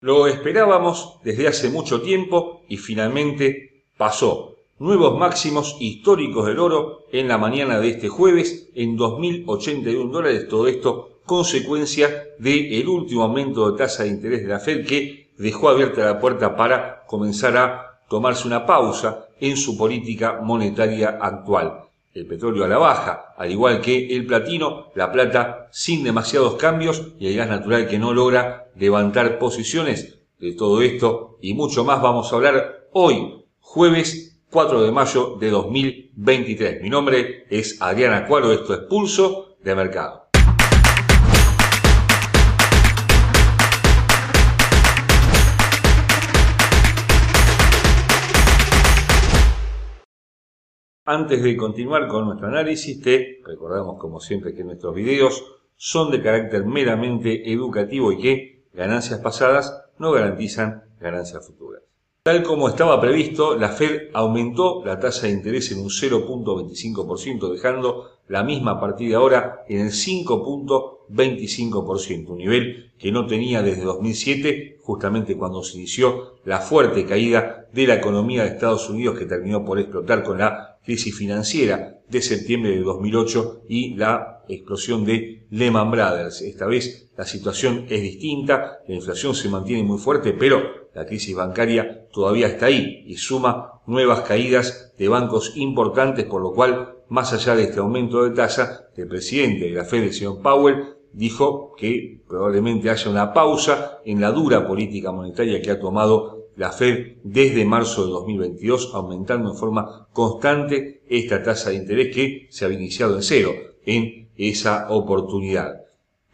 Lo esperábamos desde hace mucho tiempo y finalmente pasó. Nuevos máximos históricos del oro en la mañana de este jueves en 2.081 dólares. Todo esto consecuencia del último aumento de tasa de interés de la Fed que dejó abierta la puerta para comenzar a tomarse una pausa en su política monetaria actual el petróleo a la baja, al igual que el platino, la plata sin demasiados cambios y el gas natural que no logra levantar posiciones. De todo esto y mucho más vamos a hablar hoy, jueves 4 de mayo de 2023. Mi nombre es Adriana Cuaro, esto es Pulso de Mercado. Antes de continuar con nuestro análisis, te recordamos como siempre que nuestros videos son de carácter meramente educativo y que ganancias pasadas no garantizan ganancias futuras. Tal como estaba previsto, la Fed aumentó la tasa de interés en un 0.25%, dejando la misma partida ahora en el 5.25%, un nivel que no tenía desde 2007, justamente cuando se inició la fuerte caída de la economía de Estados Unidos que terminó por explotar con la crisis financiera de septiembre de 2008 y la explosión de Lehman Brothers. Esta vez la situación es distinta, la inflación se mantiene muy fuerte, pero la crisis bancaria todavía está ahí y suma nuevas caídas de bancos importantes, por lo cual, más allá de este aumento de tasa, el presidente de la Fed, el señor Powell, dijo que probablemente haya una pausa en la dura política monetaria que ha tomado la Fed desde marzo de 2022, aumentando en forma constante esta tasa de interés que se había iniciado en cero en esa oportunidad.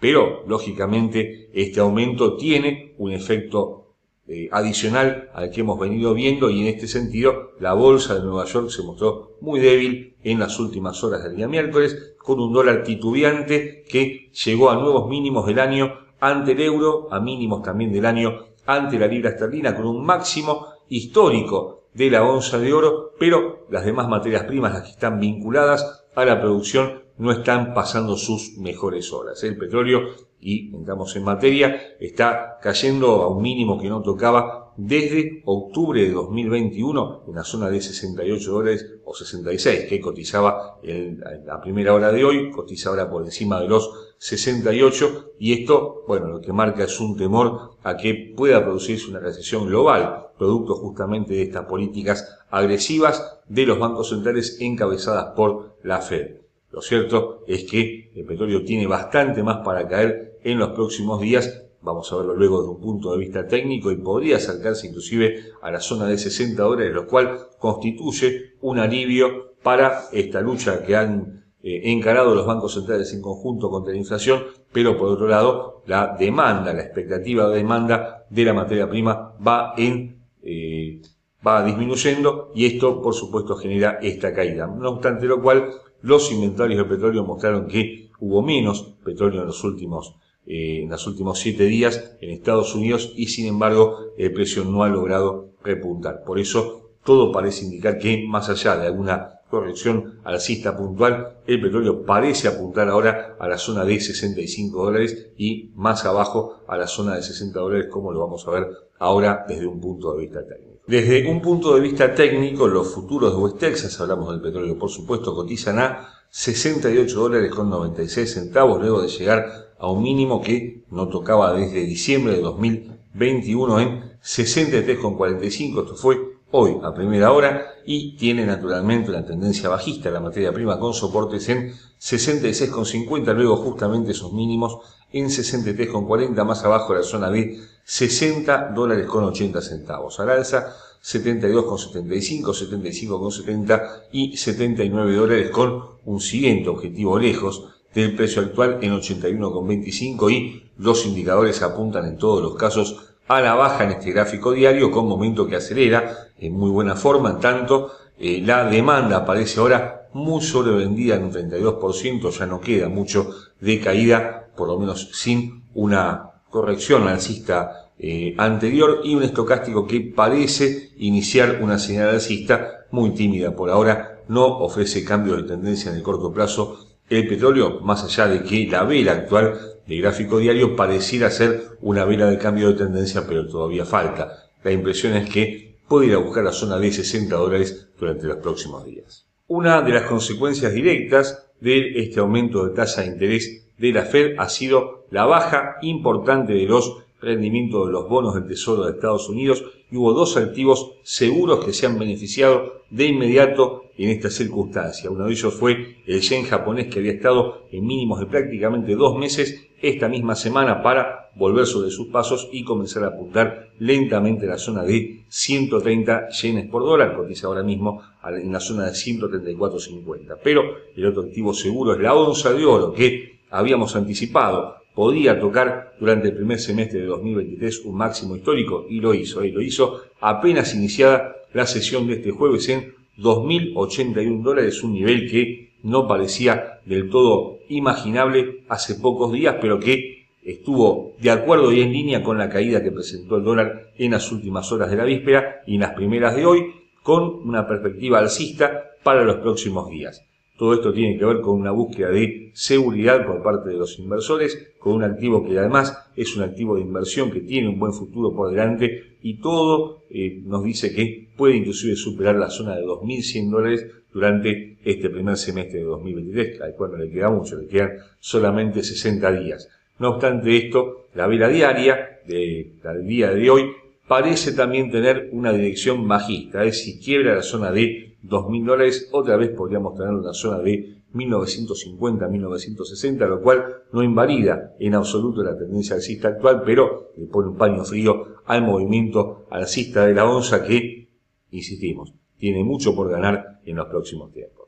Pero, lógicamente, este aumento tiene un efecto eh, adicional al que hemos venido viendo y en este sentido la bolsa de Nueva York se mostró muy débil en las últimas horas del día miércoles con un dólar titubeante que llegó a nuevos mínimos del año ante el euro, a mínimos también del año ante la libra esterlina con un máximo histórico de la onza de oro, pero las demás materias primas, las que están vinculadas a la producción, no están pasando sus mejores horas. El petróleo, y entramos en materia, está cayendo a un mínimo que no tocaba desde octubre de 2021 en la zona de 68 dólares o 66 que cotizaba en la primera hora de hoy, cotiza ahora por encima de los 68 y esto, bueno, lo que marca es un temor a que pueda producirse una recesión global, producto justamente de estas políticas agresivas de los bancos centrales encabezadas por la Fed. Lo cierto es que el petróleo tiene bastante más para caer en los próximos días, vamos a verlo luego desde un punto de vista técnico y podría acercarse inclusive a la zona de 60 dólares, lo cual constituye un alivio para esta lucha que han eh, encarado los bancos centrales en conjunto contra la inflación, pero por otro lado la demanda, la expectativa de demanda de la materia prima va en eh, va disminuyendo y esto por supuesto genera esta caída. No obstante lo cual los inventarios de petróleo mostraron que hubo menos petróleo en los últimos eh, en los últimos siete días en Estados Unidos y sin embargo el precio no ha logrado repuntar. Por eso todo parece indicar que más allá de alguna corrección alcista puntual, el petróleo parece apuntar ahora a la zona de 65 dólares y más abajo a la zona de 60 dólares, como lo vamos a ver ahora desde un punto de vista técnico. Desde un punto de vista técnico, los futuros de West Texas, hablamos del petróleo por supuesto, cotizan a 68 dólares con 96 centavos luego de llegar a un mínimo que no tocaba desde diciembre de 2021 en 63,45. Esto fue hoy a primera hora y tiene naturalmente una tendencia bajista la materia prima con soportes en 66,50, luego justamente esos mínimos en 63,40, más abajo la zona de 60 dólares con 80 centavos. Al alza 72,75, 75,70 y 79 dólares con un siguiente objetivo lejos del precio actual en 81,25 y los indicadores apuntan en todos los casos a la baja en este gráfico diario con momento que acelera en muy buena forma, en tanto eh, la demanda aparece ahora muy sobrevendida en un 32%, ya no queda mucho de caída, por lo menos sin una corrección alcista eh, anterior y un estocástico que parece iniciar una señal alcista muy tímida. Por ahora, no ofrece cambios de tendencia en el corto plazo el petróleo, más allá de que la vela actual de gráfico diario pareciera ser una vela de cambio de tendencia, pero todavía falta. La impresión es que puede ir a buscar la zona de 60 dólares durante los próximos días. Una de las consecuencias directas de este aumento de tasa de interés de la Fed ha sido la baja importante de los rendimientos de los bonos del Tesoro de Estados Unidos y hubo dos activos seguros que se han beneficiado de inmediato en esta circunstancia. Uno de ellos fue el yen japonés que había estado en mínimos de prácticamente dos meses esta misma semana para volver sobre sus pasos y comenzar a apuntar lentamente la zona de 130 yenes por dólar, cotiza ahora mismo en la zona de 134.50. Pero el otro activo seguro es la onza de oro que habíamos anticipado podía tocar durante el primer semestre de 2023 un máximo histórico y lo hizo, y lo hizo apenas iniciada la sesión de este jueves en 2.081 dólares, un nivel que no parecía del todo imaginable hace pocos días, pero que estuvo de acuerdo y en línea con la caída que presentó el dólar en las últimas horas de la víspera y en las primeras de hoy, con una perspectiva alcista para los próximos días. Todo esto tiene que ver con una búsqueda de seguridad por parte de los inversores, con un activo que además es un activo de inversión que tiene un buen futuro por delante y todo eh, nos dice que puede inclusive superar la zona de 2.100 dólares durante este primer semestre de 2023, al cual no le queda mucho, le quedan solamente 60 días. No obstante esto, la vela diaria del día de hoy parece también tener una dirección bajista, es decir, quiebra la zona de 2.000 dólares, otra vez podríamos tener una zona de 1950-1960, lo cual no invalida en absoluto la tendencia alcista actual, pero le pone un paño frío al movimiento alcista de la onza que, insistimos, tiene mucho por ganar en los próximos tiempos.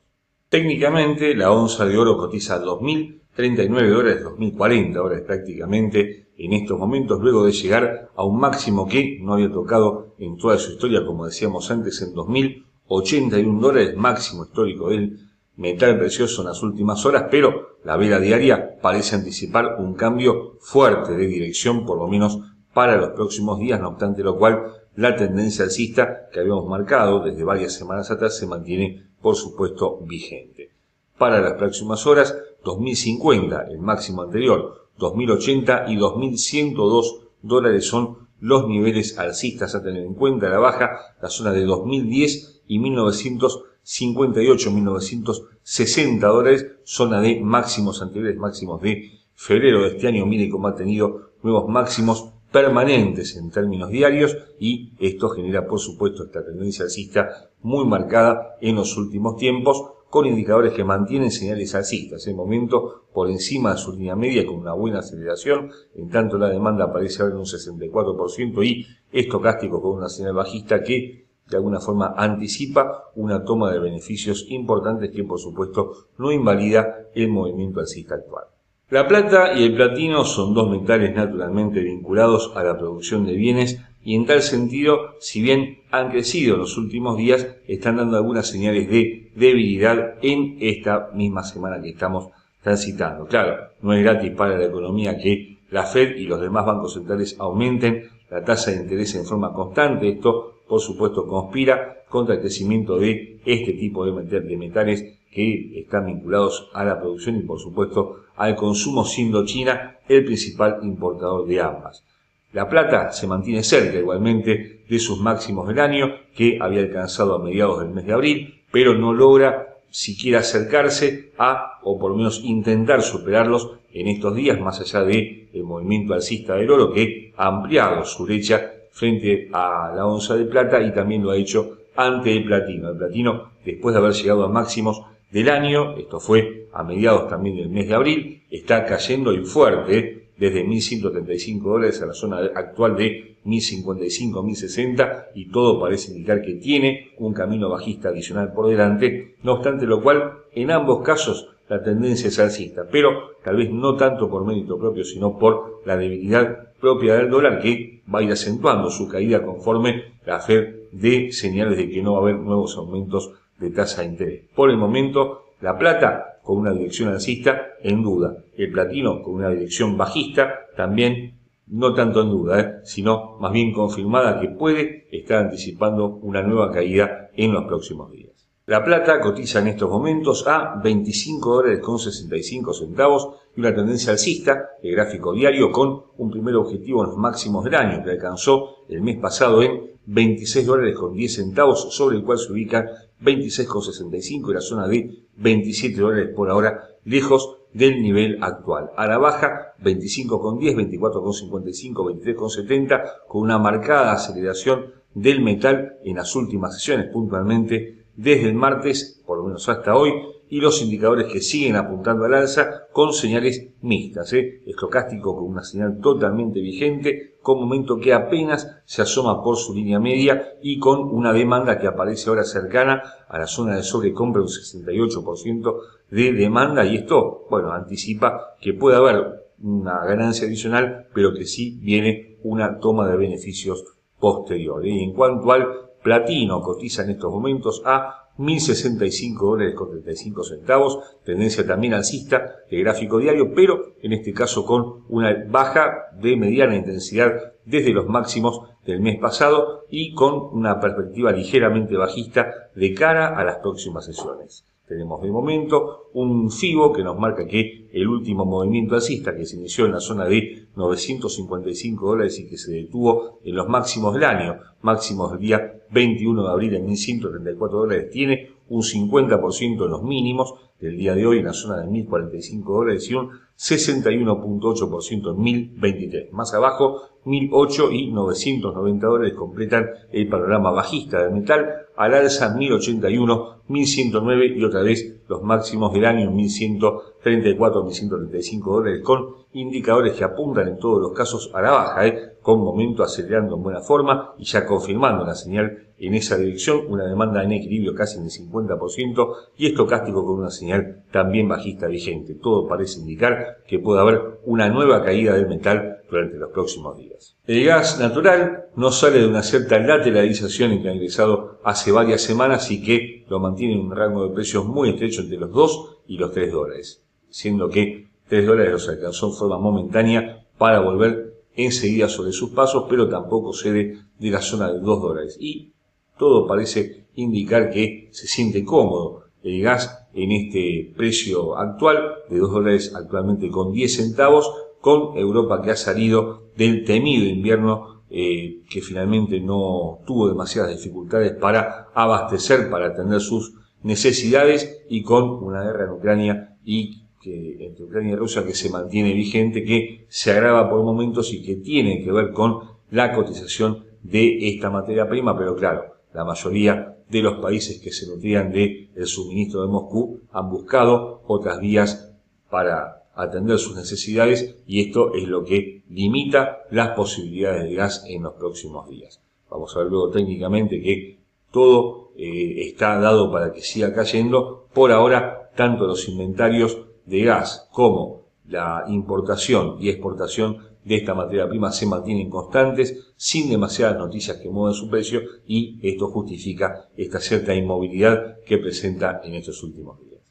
Técnicamente, la onza de oro cotiza 2.039 dólares, 2.040 dólares prácticamente en estos momentos, luego de llegar a un máximo que no había tocado en toda su historia, como decíamos antes, en 2000 81 dólares máximo histórico del metal precioso en las últimas horas, pero la vela diaria parece anticipar un cambio fuerte de dirección, por lo menos para los próximos días, no obstante lo cual la tendencia alcista que habíamos marcado desde varias semanas atrás se mantiene, por supuesto, vigente. Para las próximas horas, 2050, el máximo anterior, 2080 y 2102 dólares son los niveles alcistas a tener en cuenta. La baja, la zona de 2010 y 1958-1960 dólares, zona de máximos anteriores, máximos de febrero de este año. Mire cómo ha tenido nuevos máximos permanentes en términos diarios y esto genera por supuesto esta tendencia alcista muy marcada en los últimos tiempos con indicadores que mantienen señales alcistas. En momento por encima de su línea media con una buena aceleración, en tanto la demanda parece haber un 64% y estocástico con una señal bajista que de alguna forma anticipa una toma de beneficios importantes que por supuesto no invalida el movimiento alcista actual. La plata y el platino son dos metales naturalmente vinculados a la producción de bienes y en tal sentido, si bien han crecido en los últimos días, están dando algunas señales de debilidad en esta misma semana que estamos transitando. Claro, no es gratis para la economía que la Fed y los demás bancos centrales aumenten la tasa de interés en forma constante. Esto por supuesto, conspira contra el crecimiento de este tipo de metales que están vinculados a la producción y, por supuesto, al consumo, siendo China el principal importador de ambas. La plata se mantiene cerca igualmente de sus máximos del año, que había alcanzado a mediados del mes de abril, pero no logra siquiera acercarse a, o por lo menos intentar superarlos en estos días, más allá del el movimiento alcista del oro, que ha ampliado su brecha frente a la onza de plata y también lo ha hecho ante el platino. El platino, después de haber llegado a máximos del año, esto fue a mediados también del mes de abril, está cayendo y fuerte desde 1.135 dólares a la zona actual de 1.055, 1.060 y todo parece indicar que tiene un camino bajista adicional por delante, no obstante lo cual en ambos casos la tendencia es alcista, pero tal vez no tanto por mérito propio, sino por la debilidad propia del dólar que va a ir acentuando su caída conforme la Fed de señales de que no va a haber nuevos aumentos de tasa de interés. Por el momento, la plata con una dirección alcista en duda, el platino con una dirección bajista también no tanto en duda, ¿eh? sino más bien confirmada que puede estar anticipando una nueva caída en los próximos días. La plata cotiza en estos momentos a 25 dólares con 65 centavos y una tendencia alcista, el gráfico diario, con un primer objetivo en los máximos del año que alcanzó el mes pasado en 26 dólares con 10 centavos, sobre el cual se ubica 26,65 y la zona de 27 dólares por ahora, lejos del nivel actual. A la baja, 25,10, 24,55, 23,70, con una marcada aceleración del metal en las últimas sesiones, puntualmente desde el martes, por lo menos hasta hoy, y los indicadores que siguen apuntando al alza con señales mixtas. ¿eh? Estocástico con una señal totalmente vigente, con momento que apenas se asoma por su línea media y con una demanda que aparece ahora cercana a la zona de sobrecompra, un 68% de demanda, y esto, bueno, anticipa que puede haber una ganancia adicional, pero que sí viene una toma de beneficios posterior. Y en cuanto al platino, cotiza en estos momentos a 1.065 dólares con 35 centavos, tendencia también alcista de gráfico diario, pero en este caso con una baja de mediana intensidad desde los máximos del mes pasado y con una perspectiva ligeramente bajista de cara a las próximas sesiones. Tenemos de momento un FIBO que nos marca que el último movimiento alcista que se inició en la zona de 955 dólares y que se detuvo en los máximos del año, máximos del día 21 de abril en 1134 dólares, tiene un 50% en los mínimos del día de hoy en la zona de 1045 dólares y un 61.8% en 1023. Más abajo, 1008 y 990 dólares completan el panorama bajista del metal, al alza 1081, 1109 y otra vez los máximos del año 1134, 1135 dólares con indicadores que apuntan en todos los casos a la baja, ¿eh? con momento acelerando en buena forma y ya confirmando la señal en esa dirección, una demanda en equilibrio casi en el 50% y estocástico con una señal también bajista vigente. Todo parece indicar que puede haber una nueva caída del metal durante los próximos días. El gas natural no sale de una cierta lateralización en que ha ingresado hace varias semanas y que lo mantiene en un rango de precios muy estrecho entre los 2 y los 3 dólares, siendo que 3 dólares los alcanzó en forma momentánea para volver enseguida sobre sus pasos, pero tampoco cede de la zona de 2 dólares. Y todo parece indicar que se siente cómodo el gas en este precio actual de 2 dólares actualmente con 10 centavos, con Europa que ha salido del temido invierno eh, que finalmente no tuvo demasiadas dificultades para abastecer, para atender sus necesidades y con una guerra en Ucrania y que, entre Ucrania y Rusia que se mantiene vigente, que se agrava por momentos y que tiene que ver con la cotización de esta materia prima, pero claro, la mayoría de los países que se nutrían del el suministro de Moscú han buscado otras vías para atender sus necesidades y esto es lo que limita las posibilidades de gas en los próximos días. Vamos a ver luego técnicamente que todo eh, está dado para que siga cayendo. Por ahora, tanto los inventarios de gas como la importación y exportación de esta materia prima se mantienen constantes, sin demasiadas noticias que muevan su precio, y esto justifica esta cierta inmovilidad que presenta en estos últimos días.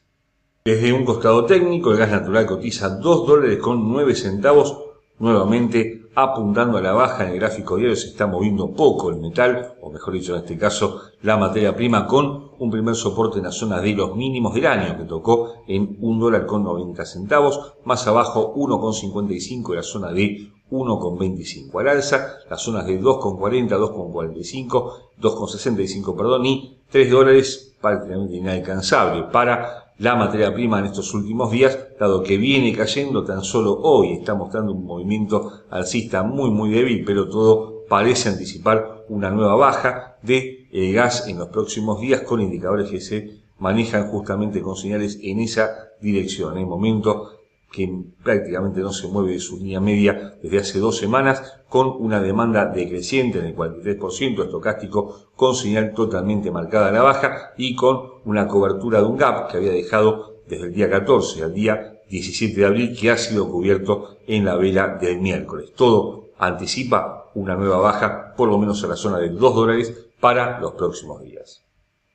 Desde un costado técnico, el gas natural cotiza 2 dólares con 9 centavos, nuevamente apuntando a la baja en el gráfico diario se está moviendo poco el metal, o mejor dicho en este caso la materia prima, con un primer soporte en la zona de los mínimos del año que tocó en 1 dólar con 90 centavos, más abajo 1,55 en la zona de 1,25 al alza, las zonas de 2,40, 2,45, 2,65 perdón y 3 dólares prácticamente inalcanzable para la materia prima en estos últimos días, dado que viene cayendo, tan solo hoy. Está mostrando un movimiento alcista muy muy débil, pero todo parece anticipar una nueva baja de gas en los próximos días con indicadores que se manejan justamente con señales en esa dirección. En el momento que prácticamente no se mueve de su línea media desde hace dos semanas, con una demanda decreciente en el 43% estocástico, con señal totalmente marcada a la baja y con una cobertura de un gap que había dejado desde el día 14 al día 17 de abril, que ha sido cubierto en la vela del miércoles. Todo anticipa una nueva baja, por lo menos a la zona de 2 dólares para los próximos días.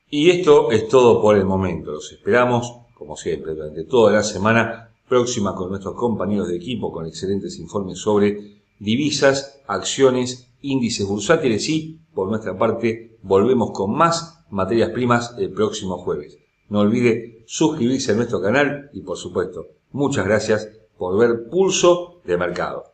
Y esto es todo por el momento. Los esperamos, como siempre, durante toda la semana próxima con nuestros compañeros de equipo con excelentes informes sobre divisas, acciones, índices bursátiles y, por nuestra parte, volvemos con más materias primas el próximo jueves. No olvide suscribirse a nuestro canal y por supuesto, muchas gracias por ver Pulso de Mercado.